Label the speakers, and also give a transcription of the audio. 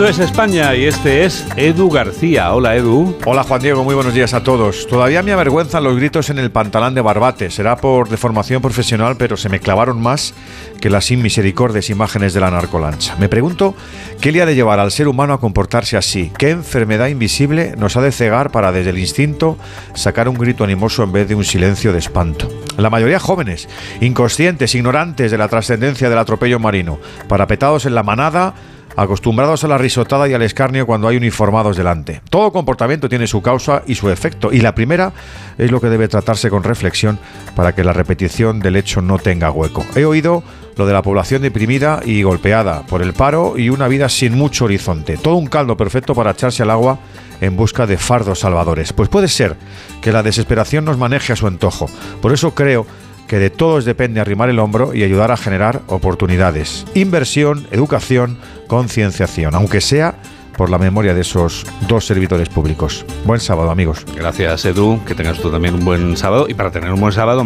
Speaker 1: Esto es España y este es Edu García. Hola Edu.
Speaker 2: Hola Juan Diego, muy buenos días a todos. Todavía me avergüenzan los gritos en el pantalán de Barbate. Será por deformación profesional, pero se me clavaron más que las inmisericordias imágenes de la narcolancha. Me pregunto qué le ha de llevar al ser humano a comportarse así. ¿Qué enfermedad invisible nos ha de cegar para desde el instinto sacar un grito animoso en vez de un silencio de espanto? La mayoría jóvenes, inconscientes, ignorantes de la trascendencia del atropello marino, parapetados en la manada acostumbrados a la risotada y al escarnio cuando hay uniformados delante. Todo comportamiento tiene su causa y su efecto, y la primera es lo que debe tratarse con reflexión para que la repetición del hecho no tenga hueco. He oído lo de la población deprimida y golpeada por el paro y una vida sin mucho horizonte. Todo un caldo perfecto para echarse al agua en busca de fardos salvadores. Pues puede ser que la desesperación nos maneje a su antojo. Por eso creo que de todos depende arrimar el hombro y ayudar a generar oportunidades. Inversión, educación, concienciación, aunque sea por la memoria de esos dos servidores públicos. Buen sábado, amigos.
Speaker 1: Gracias, Edu. Que tengas tú también un buen sábado. Y para tener un buen sábado,